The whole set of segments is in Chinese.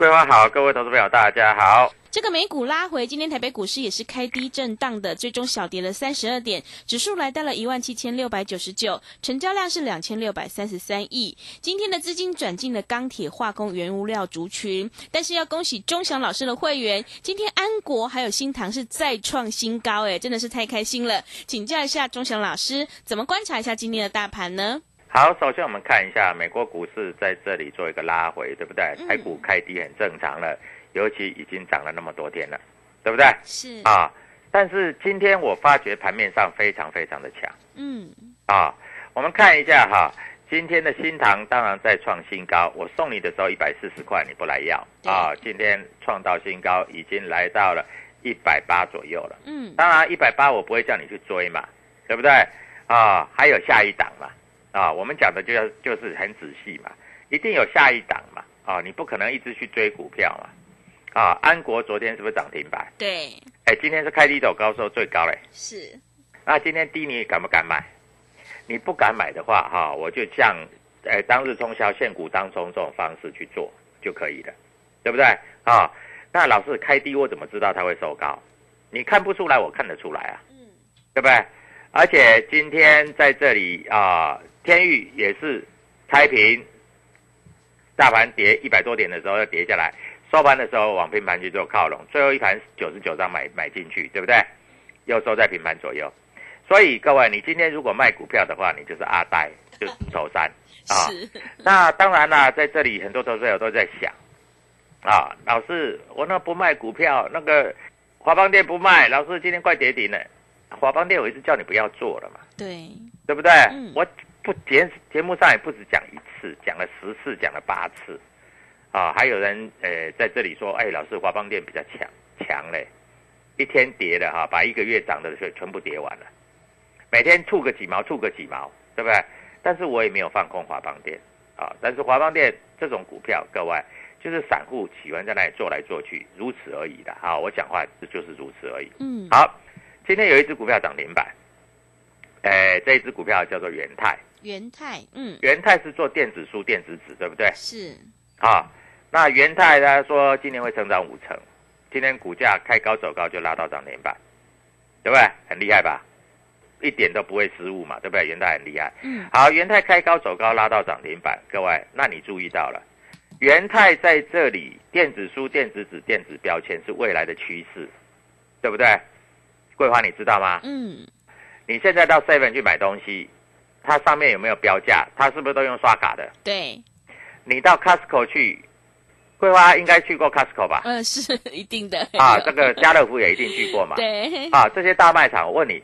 桂花好，各位投资朋友大家好。这个美股拉回，今天台北股市也是开低震荡的，最终小跌了三十二点，指数来到了一万七千六百九十九，成交量是两千六百三十三亿。今天的资金转进了钢铁、化工、原物料族群，但是要恭喜钟祥老师的会员，今天安国还有新塘是再创新高，哎，真的是太开心了。请教一下钟祥老师，怎么观察一下今天的大盘呢？好，首先我们看一下美国股市在这里做一个拉回，对不对？台股开低很正常了。尤其已经涨了那么多天了，对不对？是啊，但是今天我发觉盘面上非常非常的强，嗯，啊，我们看一下哈，今天的新塘当然在创新高，我送你的时候一百四十块，你不来要啊，今天创到新高，已经来到了一百八左右了，嗯，当然一百八我不会叫你去追嘛，对不对？啊，还有下一档嘛，啊，我们讲的就要就是很仔细嘛，一定有下一档嘛，啊，你不可能一直去追股票嘛。啊，安国昨天是不是涨停板？对。哎，今天是开低走高收最高嘞。是。那今天低你敢不敢买？你不敢买的话，哈，我就像，哎，当日冲销现股当冲这种方式去做就可以了，对不对？啊，那老师开低我怎么知道它会收高？你看不出来，我看得出来啊。嗯。对不对？而且今天在这里啊，天域也是开平，大盘跌一百多点的时候要跌下来。收盘的时候往平盘去做靠拢，最后一盘九十九张买买进去，对不对？又收在平盘左右，所以各位，你今天如果卖股票的话，你就是阿呆，就是猪头山啊。那当然啦，在这里很多投资者都在想啊，老师，我那不卖股票，那个华邦店不卖，老师今天快跌停了。华邦电我一直叫你不要做了嘛，对，对不对？我不节节目上也不止讲一次，讲了十次，讲了八次。啊，还有人呃在这里说，哎，老师华邦电比较强强嘞，一天跌的哈，把一个月涨的全全部跌完了，每天吐个几毛，吐个几毛，对不对？但是我也没有放空华邦电啊，但是华邦电这种股票，各位就是散户喜欢在那里做来做去，如此而已的啊。我讲话就是如此而已。嗯，好，今天有一只股票涨停板，哎，这一只股票叫做元泰。元泰，嗯，元泰是做电子书、电子纸，对不对？是。啊。那元泰他说今年会成长五成，今天股价开高走高就拉到涨停板，对不对？很厉害吧？一点都不会失误嘛，对不对？元泰很厉害。嗯。好，元泰开高走高拉到涨停板，各位，那你注意到了，元泰在这里，电子书、电子纸、电子标签是未来的趋势，对不对？桂花你知道吗？嗯。你现在到 Seven 去买东西，它上面有没有标价？它是不是都用刷卡的？对。你到 Costco 去。桂花应该去过 Costco 吧？嗯，是 一定的啊。这个家乐福也一定去过嘛？对。啊，这些大卖场，我问你，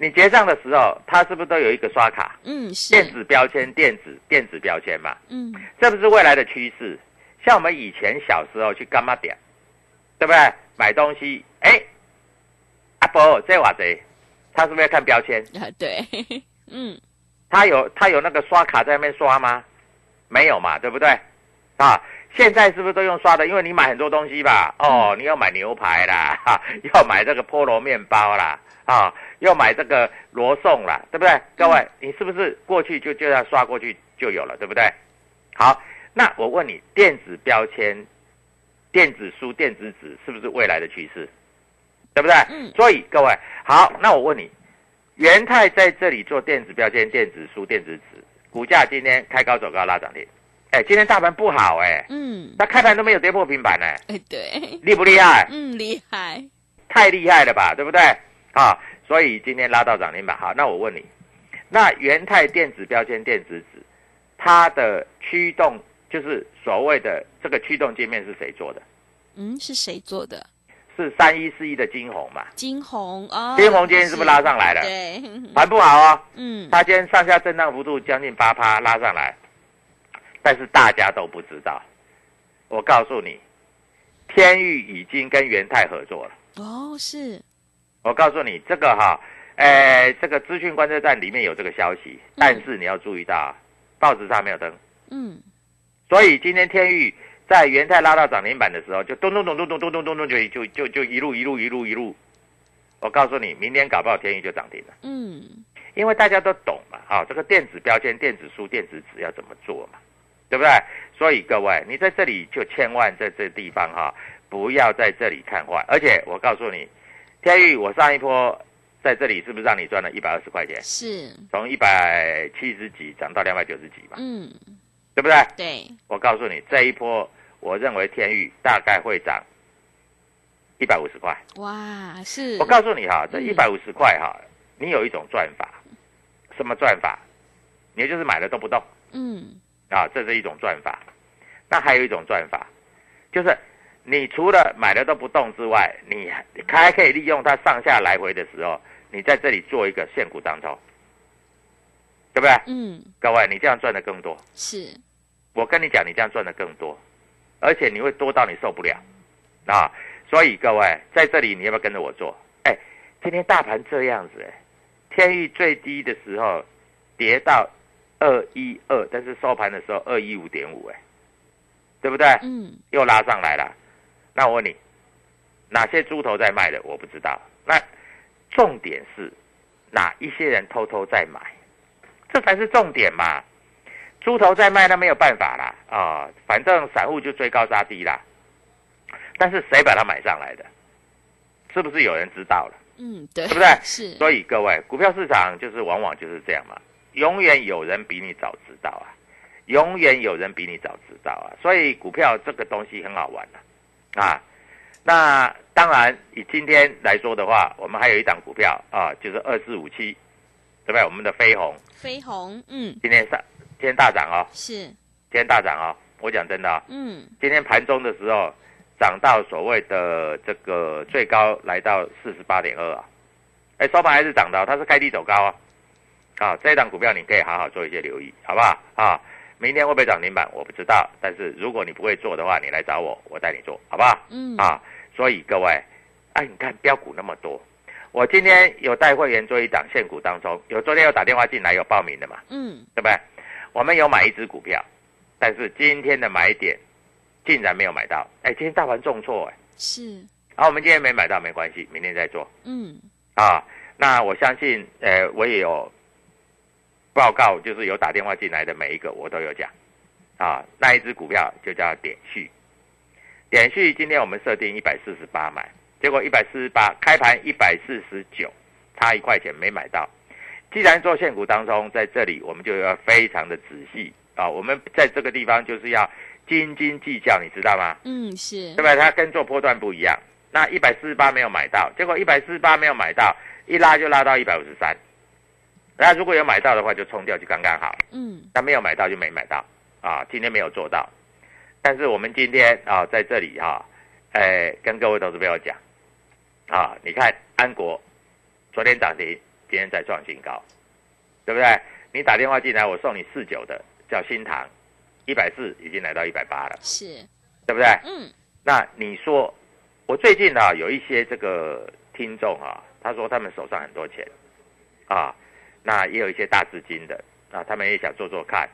你结账的时候，它是不是都有一个刷卡？嗯，是电子标签、电子电子标签嘛，嗯这不是未来的趋势。像我们以前小时候去干嘛点，对不对？买东西，哎，阿伯这话谁？他是不是要看标签？啊对，嗯他有他有那个刷卡在那边刷吗？没有嘛，对不对？啊，现在是不是都用刷的？因为你买很多东西吧，哦，你要买牛排啦，哈，要买这个菠萝面包啦，啊，要买这个罗宋啦，对不对？各位，你是不是过去就就要刷过去就有了，对不对？好，那我问你，电子标签、电子书、电子纸是不是未来的趋势？对不对？嗯所以各位，好，那我问你，元泰在这里做电子标签、电子书、电子纸，股价今天开高走高拉涨停，哎，今天大盘不好哎，嗯，那开盘都没有跌破平板哎，哎对，厉不厉害？嗯厉害，太厉害了吧，对不对？啊，所以今天拉到涨停板。好，那我问你，那元泰电子标签、电子纸，它的驱动就是所谓的这个驱动界面是谁做的？嗯是谁做的？是三一四一的金红嘛？金红哦，金红今天是不是拉上来了对，盘不好哦，嗯它今天上下震荡幅度将近八趴拉上来，但是大家都不知道。我告诉你，天域已经跟元泰合作了。哦是，我告诉你，这个哈，呃，这个资讯观测站里面有这个消息，但是你要注意到啊，报纸上没有登。嗯所以今天天域在元泰拉到涨停板的时候，就咚咚咚咚咚咚咚咚咚就就就就一路一路一路一路。我告诉你，明天搞不好天宇就涨停了，嗯因为大家都懂嘛，啊，这个电子标签、电子书、电子纸要怎么做嘛，对不对？所以各位，你在这里就千万在这地方哈，不要在这里看坏。而且我告诉你，天域，我上一波在这里是不是让你赚了一百二十块钱？是，从一百七十几涨到两百九十几嘛，嗯对不对？对，我告诉你，这一波我认为天域大概会涨一百五十块。哇是，我告诉你哈，这嗯一百五十块哈，你有一种赚法，什么赚法？你就是买了都不动嗯啊，这是一种赚法。那还有一种赚法，就是你除了买了都不动之外，你还可以利用它上下来回的时候，你在这里做一个现股当中，对不对？嗯各位，你这样赚的更多。是，我跟你讲，你这样赚的更多，而且你会多到你受不了啊！所以各位在这里，你要不要跟着我做？哎，今天大盘这样子，哎，天域最低的时候跌到二一二，但是收盘的时候二一五点五，哎，对不对？嗯又拉上来了。那我问你，哪些猪头在卖的？我不知道。那重点是哪一些人偷偷在买，这才是重点嘛。猪头再卖，那没有办法啦啊、反正散户就追高杀低啦。但是谁把它买上来的？是不是有人知道了？嗯对，是不对是，所以各位，股票市场就是往往就是这样嘛，永远有人比你早知道啊，永远有人比你早知道啊，所以股票这个东西很好玩啊，啊，那当然以今天来说的话，我们还有一档股票啊，就是二四五七，对不对？我们的飞鸿飞鸿，嗯今天上今天大涨哦，是，今天大涨哦，我讲真的、哦，嗯今天盘中的时候涨到所谓的这个最高来到四十八点二啊，哎，收盘还是涨的哦、它是开低走高啊。啊，这一档股票你可以好好做一些留意，好不好？啊，明天会不会涨停板我不知道，但是如果你不会做的话，你来找我，我带你做，好不好？嗯啊，所以各位，哎，你看标股那么多，我今天有带会员做一档现股当中，有昨天有打电话进来有报名的嘛，嗯对不对？我们有买一只股票，但是今天的买点竟然没有买到。哎，今天大盘重挫哎，是，啊，我们今天没买到没关系，明天再做嗯啊。那我相信，呃，我也有报告，就是有打电话进来的每一个我都有讲啊。那一只股票就叫点序，点序今天我们设定一百四十八买，结果一百四十八开盘一百四十九，差一块钱没买到。既然做现股当中，在这里我们就要非常的仔细啊，我们在这个地方就是要斤斤计较，你知道吗？嗯是对，吧？它跟做波段不一样。那一百四十八没有买到，结果一百四十八没有买到，一拉就拉到一百五十三。那如果有买到的话，就冲掉就刚刚好。嗯那没有买到就没买到啊，今天没有做到。但是我们今天啊，在这里哈、哎，跟各位投资朋友讲啊，你看安国昨天涨停，今今天再创新高，对不对？你打电话进来，我送你四九的叫新塘，一百四已经来到一百八了，是，对不对？嗯，那你说，我最近啊有一些这个听众啊，他说他们手上很多钱，啊，那也有一些大资金的啊，他们也想做做看。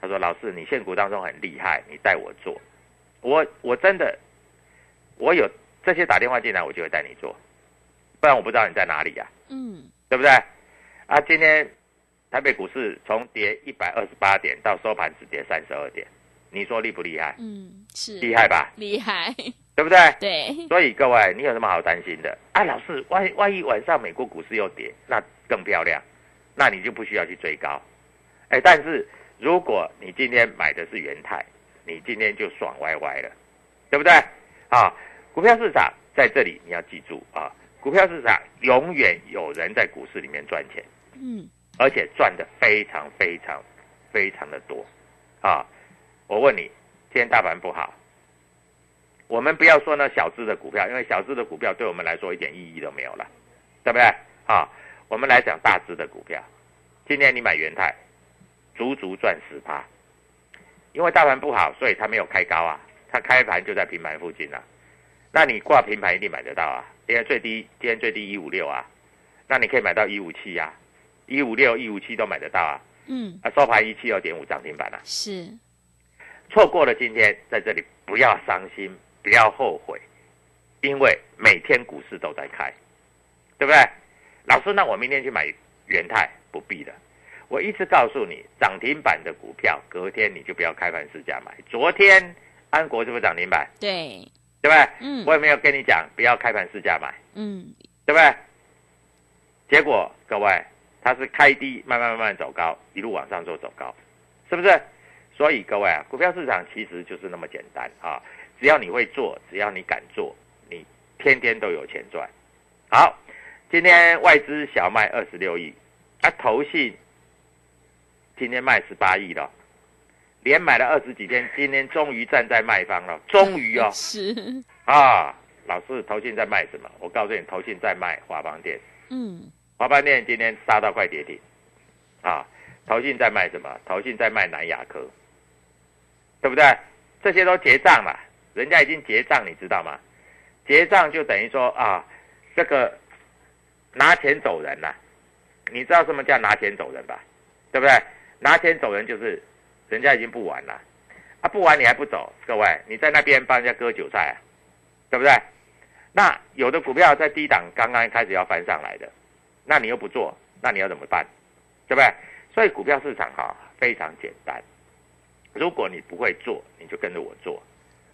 他说：“老师，你现股当中很厉害，你带我做。我我真的，我有这些打电话进来，我就会带你做，不然我不知道你在哪里呀、嗯，对不对？啊，今天台北股市从跌一百二十八点到收盘只跌三十二点，你说厉不厉害？嗯，是厉害吧？厉害，对不对？对，所以各位，你有什么好担心的？啊，老师，万一万一晚上美国股市又跌，那更漂亮，那你就不需要去追高。哎，但是如果你今天买的是元泰，你今天就爽歪歪了，对不对？啊，股票市场在这里你要记住啊，股票市场永远有人在股市里面赚钱，嗯，而且赚的非常非常非常的多啊！我问你，今天大盘不好，我们不要说那小资的股票，因为小资的股票对我们来说一点意义都没有了，对不对？啊，我们来讲大资的股票，今天你买元泰，足足赚十趴，因为大盘不好，所以它没有开高啊，它开盘就在平盘附近啊，那你挂平盘一定买得到啊，因为最低今天最低一五六啊，那你可以买到一五七啊，一五六、一五七都买得到啊，嗯，啊，收盘一七二点五涨停板啊，是，错过了今天，在这里不要伤心，不要后悔，因为每天股市都在开，对不对？老师，那我明天去买元泰不必了。我一直告诉你，涨停板的股票，隔天你就不要开盘市价买。昨天安国是不是涨停板？对，对不对？嗯我有没有跟你讲不要开盘市价买？嗯，对不对？结果各位，它是开低，慢慢慢慢走高，一路往上做走高，是不是？所以各位啊，股票市场其实就是那么简单啊！只要你会做，只要你敢做，你天天都有钱赚。好，今天外资小卖二十六亿，啊，投信今天卖十八亿了，连买了二十几天，今天终于站在卖方了，终于哦，是，啊，老师，投信在卖什么？我告诉你，投信在卖华邦店。嗯，华邦店今天杀到快跌停，啊，投信在卖什么？投信在卖南亚科，对不对？这些都结账了，人家已经结账，你知道吗？结账就等于说啊，这个拿钱走人了、你知道什么叫拿钱走人吧？对不对？拿钱走人就是人家已经不玩了，啊，不玩你还不走，各位你在那边帮人家割韭菜啊，对不对？那有的股票在低档刚刚开始要翻上来的，那你又不做，那你要怎么办？对不对？所以股票市场哈非常简单，如果你不会做，你就跟着我做，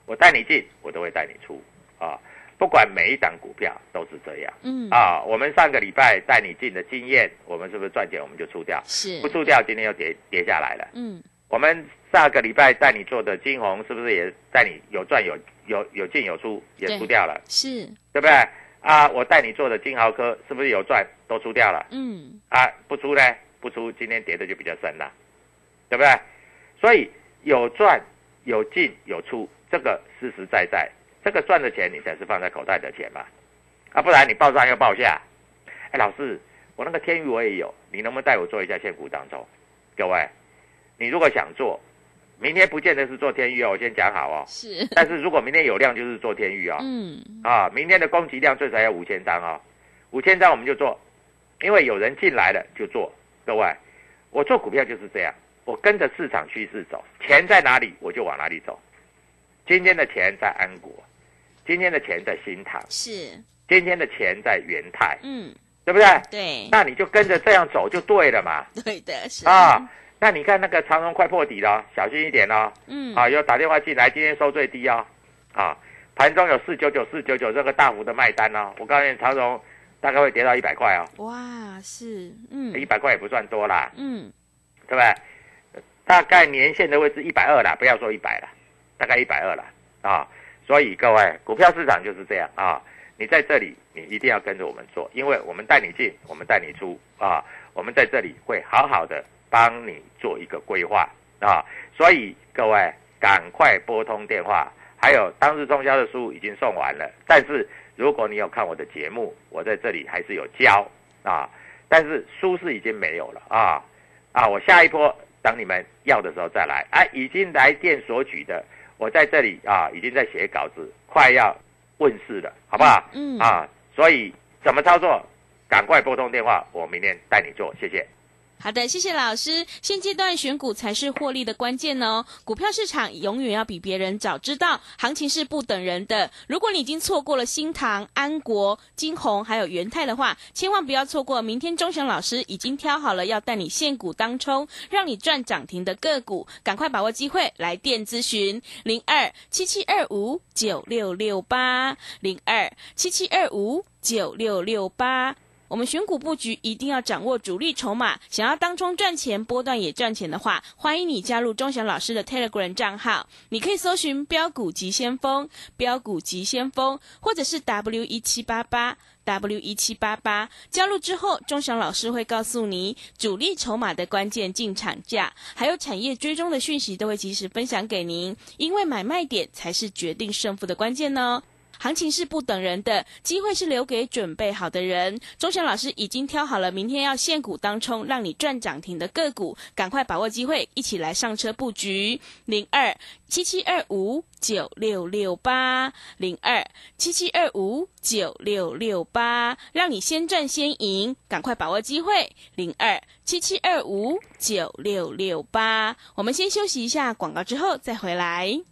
我带你进，我都会带你出啊。不管每一档股票都是这样嗯，啊。我们上个礼拜带你进的经验，我们是不是赚钱我们就出掉？是不，出掉，今天又跌跌下来了。嗯，我们上个礼拜带你做的金红，是不是也带你有赚有有有进有出，也对出掉了？是，对不对？啊，我带你做的金豪科是不是有赚都出掉了？嗯，啊，不出呢？不出，今天跌的就比较深了，对不对？所以有赚有进有出，这个实实在在，这个赚的钱你才是放在口袋的钱嘛，啊，不然你报上又报下。哎，老师，我那个天宇我也有，你能不能带我做一下现股当中？各位，你如果想做，明天不见得是做天域哦，我先讲好哦。是，但是如果明天有量，就是做天域哦。嗯，啊，明天的供给量最少要五千张哦，五千张我们就做，因为有人进来了就做。各位，我做股票就是这样，我跟着市场趋势走，钱在哪里我就往哪里走。今天的钱在安国，今天的钱在新塘，是，今天的钱在元泰，嗯，对不对？对，那你就跟着这样走就对了嘛。对的，是啊，，那你看那个长荣快破底了，小心一点哦。嗯，啊，有打电话进来，今天收最低哦，啊，盘中有四九九四九九这个大幅的卖单哦，我告诉你，长荣大概会跌到一百块哦，哇，是，嗯，一百块也不算多啦，嗯，对不对？大概年限的位置一百二啦，不要说一百了，大概一百二了啊。所以各位，股票市场就是这样啊，你在这里你一定要跟着我们做，因为我们带你进，我们带你出啊，我们在这里会好好的帮你做一个规划啊。所以各位赶快拨通电话，还有当日中销的书已经送完了，但是如果你有看我的节目，我在这里还是有教啊。但是书是已经没有了啊啊！我下一波等你们要的时候再来。哎，已经来电索取的，我在这里啊，已经在写稿子，快要问世了，好不好？嗯啊，所以怎么操作？赶快拨通电话，我明天带你做，谢谢。好的，谢谢老师。现阶段选股才是获利的关键哦。股票市场永远要比别人早知道，行情是不等人的。如果你已经错过了新唐、安国、金红还有元泰的话，千万不要错过。明天钟祥老师已经挑好了要带你现股当冲，让你赚涨停的个股，赶快把握机会来电咨询零二七七二五九六六八零二七七二五九六六八。我们选股布局一定要掌握主力筹码，想要当中赚钱、波段也赚钱的话，欢迎你加入钟祥老师的 Telegram 账号。你可以搜寻“标股急先锋”、“标股急先锋”，或者是 W 一七八八 W 一七八八。加入之后，钟祥老师会告诉你主力筹码的关键进场价，还有产业追踪的讯息，都会及时分享给您。因为买卖点才是决定胜负的关键呢。行情是不等人的，机会是留给准备好的人。钟祥老师已经挑好了明天要现股当冲，让你赚涨停的个股，赶快把握机会，一起来上车布局。零二七七二五九六六八零二七七二五九六六八，让你先赚先赢，赶快把握机会。零二七七二五九六六八，我们先休息一下广告，之后再回来。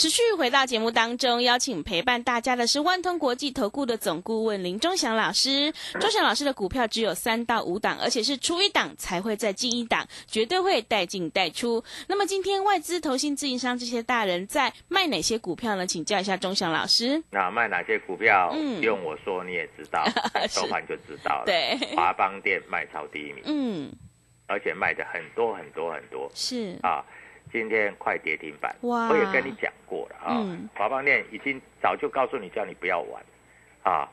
持续回到节目当中，邀请陪伴大家的是万通国际投顾的总顾问林忠祥老师。忠祥老师的股票只有三到五档，而且是出一档才会再进一档，绝对会带进带出。那么今天外资、投信、自营商这些大人在卖哪些股票呢？请教一下忠祥老师。那卖哪些股票？嗯不用我说你也知道，看收盘就知道了。对华邦店卖超第一名，嗯，而且卖的很多很多很多是啊！今天快跌停板，哇我也跟你讲过了啊嗯。华邦店已经早就告诉你，叫你不要玩啊。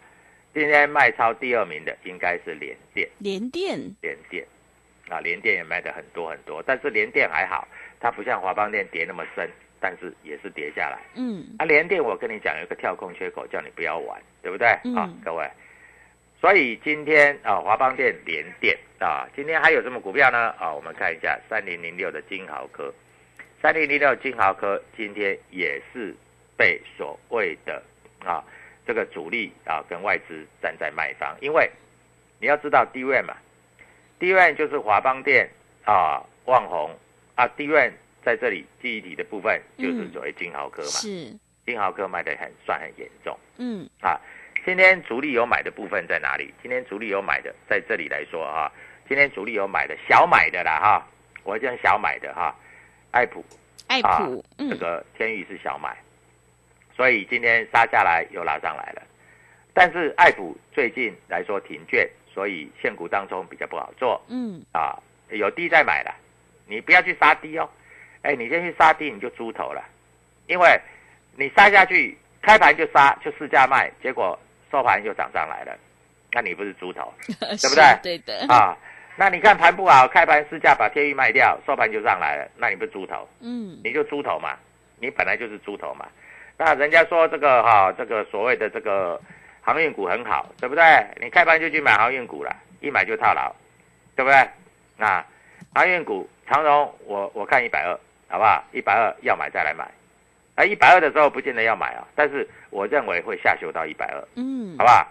今天卖超第二名的应该是联电，联电，联电啊，联电也卖的很多很多，但是联电还好，它不像华邦店跌那么深，但是也是跌下来。嗯啊，联电我跟你讲有一个跳空缺口，叫你不要玩，对不对？嗯啊，各位。所以今天啊，华邦电、联电啊，今天还有什么股票呢？啊，我们看一下三零零六的金豪科，三零零六金豪科今天也是被所谓的啊这个主力啊跟外资站在卖方，因为你要知道 DRAM 嘛，DRAM 就是华邦电啊、旺宏啊，DRAM 在这里记忆体的部分就是嗯所谓金豪科嘛，是，金豪科卖的很算很严重嗯啊。今天主力有买的部分在哪里？今天主力有买的在这里来说啊、今天主力有买的小买的啦哈，我讲小买的哈，爱普爱啊普，，嗯。这个天宇是小买，所以今天杀下来又拉上来了。但是爱普最近来说停券，所以现股当中比较不好做。嗯。啊，有低再买了，你不要去杀低哦，哎，你先去杀低你就猪头了，因为你杀下去开盘就杀就市价卖，结果收盘又涨上来了，那你不是猪头 对不对？对的，啊？那你看盘不好，开盘市价把天域卖掉，收盘就上来了，那你不是猪头？嗯你就猪头嘛，你本来就是猪头嘛。那人家说这个哈、这个所谓的这个航运股很好，对不对？你开盘就去买航运股了，一买就套牢，对不对？那航运股长荣，我我看一百二，好不好？一百二要买再来买，啊，一百二的时候不见得要买啊，但是我认为会下修到一百二，嗯好不好？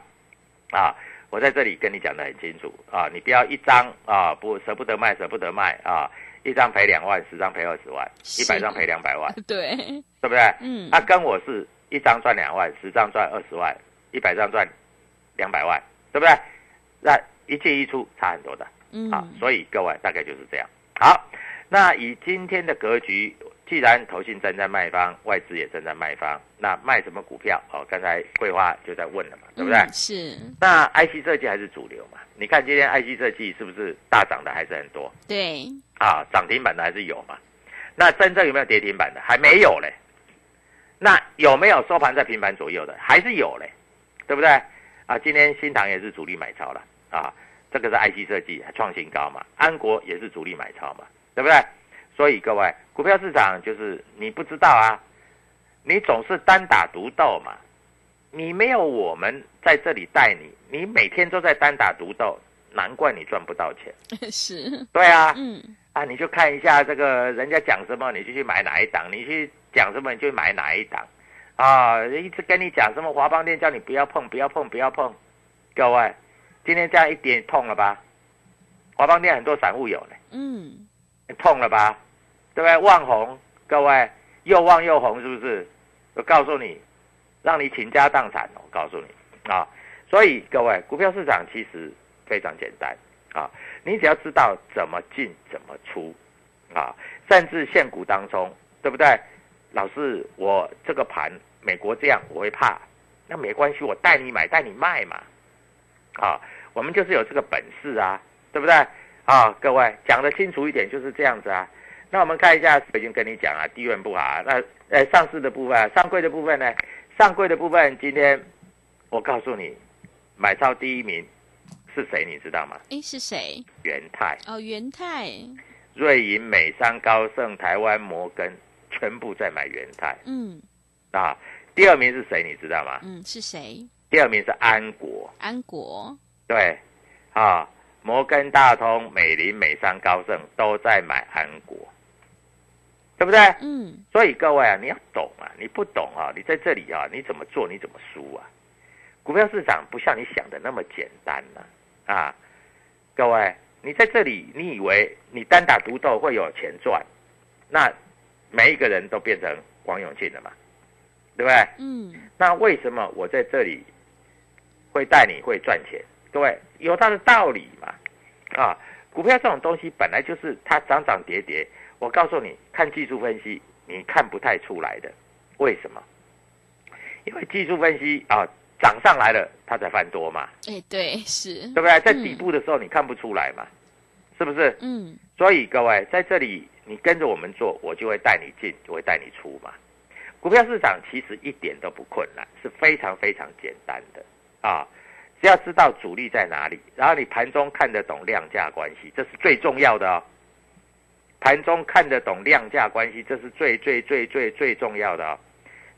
啊，我在这里跟你讲得很清楚啊，你不要一张啊不舍不得卖，舍不得卖啊，一张赔两万，十张赔二十万，一百张赔两百万，对，对不对？嗯他、跟我是一张赚两万，十张赚二十万，一百张赚两百万，对不对？那一进一出差很多的嗯啊，所以各位大概就是这样。好，那以今天的格局，既然投信站在卖方，外资也正在卖方，那卖什么股票？哦，刚才桂花就在问了嘛，对不对？嗯是，那 IC 设计还是主流嘛？你看今天 IC 设计是不是大涨的还是很多对，啊？涨停板的还是有嘛？那真正有没有跌停板的？还没有嘞。那有没有收盘在平盘左右的？还是有嘞，对不对？啊，今天新塘也是主力买超了啊，这个是 IC 设计创新高嘛，安国也是主力买超嘛，对不对？所以各位，股票市场就是你不知道啊，你总是单打独斗嘛，你没有我们在这里带你，你每天都在单打独斗，难怪你赚不到钱。是，对啊，嗯，啊，你就看一下这个人家讲什么，你就去买哪一档；你去讲什么，你就买哪一档。啊，一直跟你讲什么华邦店，叫你不要碰，不要碰，不要碰。各位，今天这样一点痛了吧？华邦店很多散户有呢，嗯，痛了吧？对不对？望红，各位又旺又红，是不是？我告诉你，让你倾家荡产。我告诉你啊，所以各位，股票市场其实非常简单啊，你只要知道怎么进怎么出啊，甚至限股当中，对不对？老师，我这个盘美国这样我会怕，那没关系，我带你买带你卖嘛，啊，我们就是有这个本事啊，对不对？啊，各位讲得清楚一点就是这样子啊。那我们看一下，已经跟你讲啊，低润不好啊。那呃，上市的部分，上柜的部分呢？上柜的部分，今天我告诉你，买超第一名是谁？你知道吗？诶，是谁？元泰、哦，元泰，瑞银、美商、高盛、台湾摩根，全部在买元泰嗯啊。第二名是谁？你知道吗？嗯，是谁？第二名是安国，安国，对，啊，摩根大通、美林、美商、高盛都在买安国，对不对？嗯，所以各位啊，你要懂啊，你不懂啊，你在这里啊，你怎么做你怎么输啊？股票市场不像你想的那么简单呐、啊，各位，你在这里，你以为你单打独斗会有钱赚，那每一个人都变成王永庆了嘛，对不对？嗯，那为什么我在这里会带你会赚钱？各位有它的道理嘛？啊，股票这种东西本来就是它涨涨跌跌。我告诉你，看技术分析，你看不太出来的。为什么？因为技术分析啊，涨上来了，它才翻多嘛，哎，对，是，对不对？在嗯底部的时候你看不出来嘛，是不是？嗯，所以各位在这里，你跟着我们做，我就会带你进，就会带你出嘛。股票市场其实一点都不困难，是非常非常简单的啊！只要知道主力在哪里，然后你盘中看得懂量价关系，这是最重要的哦。盘中看得懂量价关系，这是最最最最最重要的哦。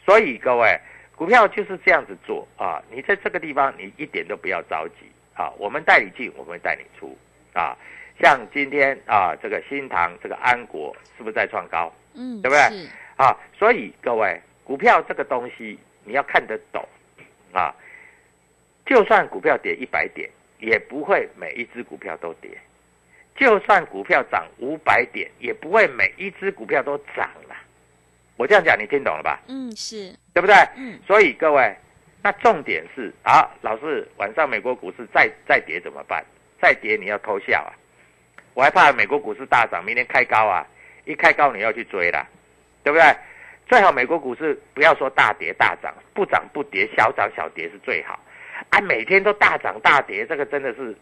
所以各位，股票就是这样子做啊！你在这个地方，你一点都不要着急啊！我们带你进，我们会带你出啊！像今天啊，这个新塘这个安国是不是在创高嗯，对不对是，啊？所以各位，股票这个东西你要看得懂啊。就算股票跌一百点，也不会每一只股票都跌；就算股票涨五百点，也不会每一只股票都涨了。我这样讲，你听懂了吧？嗯，是，对不对？嗯，所以各位，那重点是啊，老师晚上美国股市再再跌怎么办？再跌你要偷笑啊！我还怕美国股市大涨，明天开高啊，一开高你要去追啦，对不对？最好美国股市不要说大跌大涨，不涨不跌，小涨小跌是最好。啊，每天都大涨大跌，这个真的是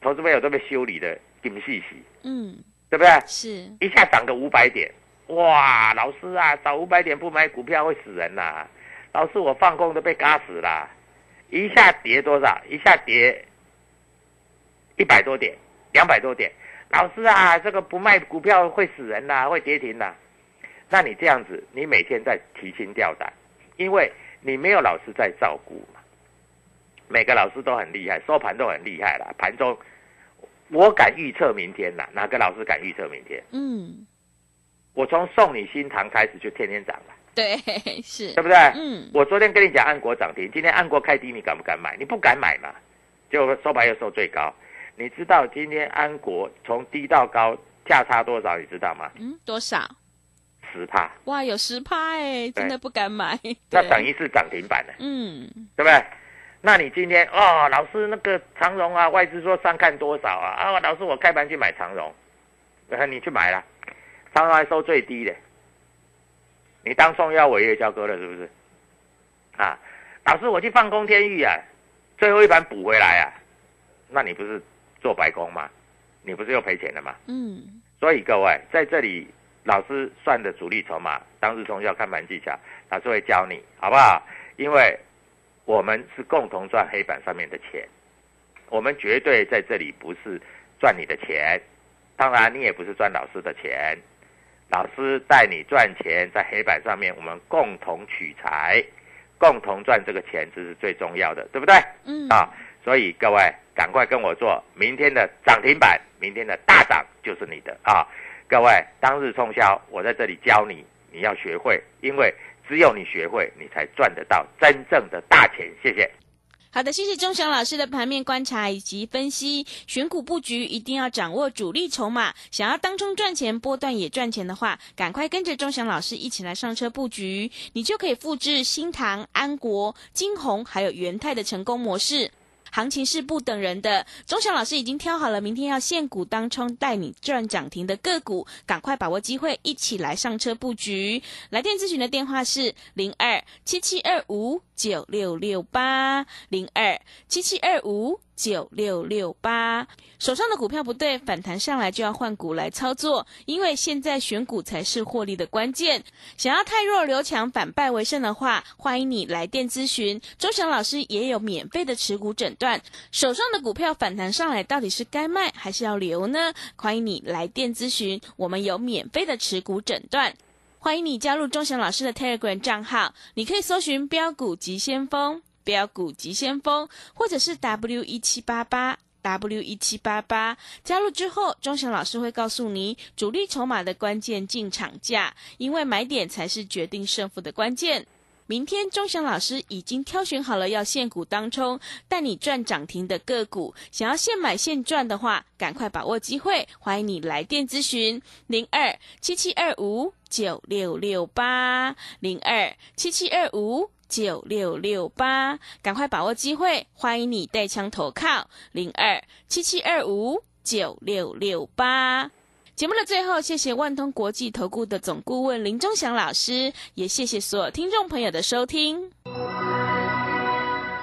投资朋友都被修理的金细细，嗯，对不对？是，一下涨个五百点，哇，老师啊，涨五百点不买股票会死人呐、老师，我放空都被嘎死啦！一下跌多少？一下跌一百多点，两百多点。老师啊，这个不卖股票会死人呐、会跌停呐、那你这样子，你每天在提心吊胆，因为你没有老师在照顾嘛。每个老师都很厉害，收盘都很厉害了。盘中我敢预测明天呐，哪个老师敢预测明天？嗯，我从送你新塘开始就天天涨了，对，是对，不对？嗯，我昨天跟你讲安国涨停，今天安国开低，你敢不敢买？你不敢买嘛？就收盘又收最高。你知道今天安国从低到高价差多少？你知道吗？嗯，多少？十趴，哇，有十趴哎，真的不敢买，那等于是涨停板了，嗯，对不对？那你今天哦，老师那个长荣啊，外资说上看多少啊？啊，老师我开盘去买长荣，你去买了，长荣还收最低的，你当送腰违约交割了是不是？啊，老师，我去放空天域啊，最后一盘补回来啊，那你不是做白工吗？你不是又赔钱了吗？嗯，所以各位在这里，老师算的主力筹码，当日冲要看盘技巧，老师会教你，好不好？因为我们是共同赚黑板上面的钱，我们绝对在这里不是赚你的钱，当然你也不是赚老师的钱，老师带你赚钱，在黑板上面我们共同取财，共同赚这个钱，这是最重要的，对不对？嗯，啊，所以各位赶快跟我做，明天的涨停板，明天的大涨就是你的啊！各位当日冲销，我在这里教你，你要学会，因为只有你学会，你才赚得到真正的大钱。谢谢。好的，谢谢钟祥老师的盘面观察以及分析。选股布局一定要掌握主力筹码，想要当中赚钱、波段也赚钱的话，赶快跟着钟祥老师一起来上车布局，你就可以复制新唐、安国、金鸿还有元泰的成功模式。行情是不等人的，钟祥老师已经挑好了明天要现股当冲带你赚涨停的个股，赶快把握机会，一起来上车布局。来电咨询的电话是零二七七二五九六六八零二七七二五九六六八。手上的股票不对，反弹上来就要换股来操作，因为现在选股才是获利的关键。想要太弱留强，反败为胜的话，欢迎你来电咨询。周翔老师也有免费的持股诊断，手上的股票反弹上来，到底是该卖还是要留呢？欢迎你来电咨询，我们有免费的持股诊断。欢迎你加入钟祥老师的 Telegram 账号，你可以搜寻“标股急先锋”、“标股急先锋”，或者是 W 一七八八。W 一七八八加入之后，钟祥老师会告诉你主力筹码的关键进场价，因为买点才是决定胜负的关键。明天钟祥老师已经挑选好了要现股当冲，带你赚涨停的个股。想要现买现赚的话，赶快把握机会，欢迎你来电咨询零二七七二五九六六八零二七七二五。九六六八，赶快把握机会！欢迎你带枪投靠零二七七二五九六六八。节目的最后，谢谢万通国际投顾的总顾问林忠祥老师，也谢谢所有听众朋友的收听。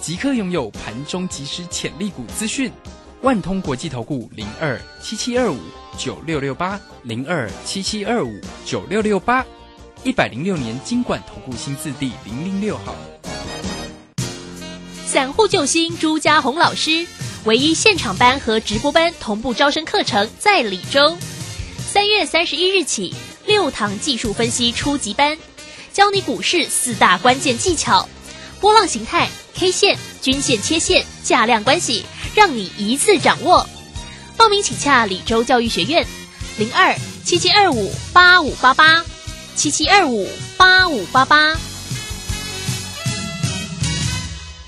即刻拥有盘中即时潜力股资讯。万通国际投顾零二七七二五九六六八零二七七二五九六六八，一百零六年经管投顾新字第零零六号。散户救星朱家红老师，唯一现场班和直播班同步招生课程在李州。三月三十一日起，六堂技术分析初级班，教你股市四大关键技巧：波浪形态、K 线、均线、切线、价量关系，让你一次掌握。报名请洽李州教育学院，零二七七二五八五八八七七二五八五八八。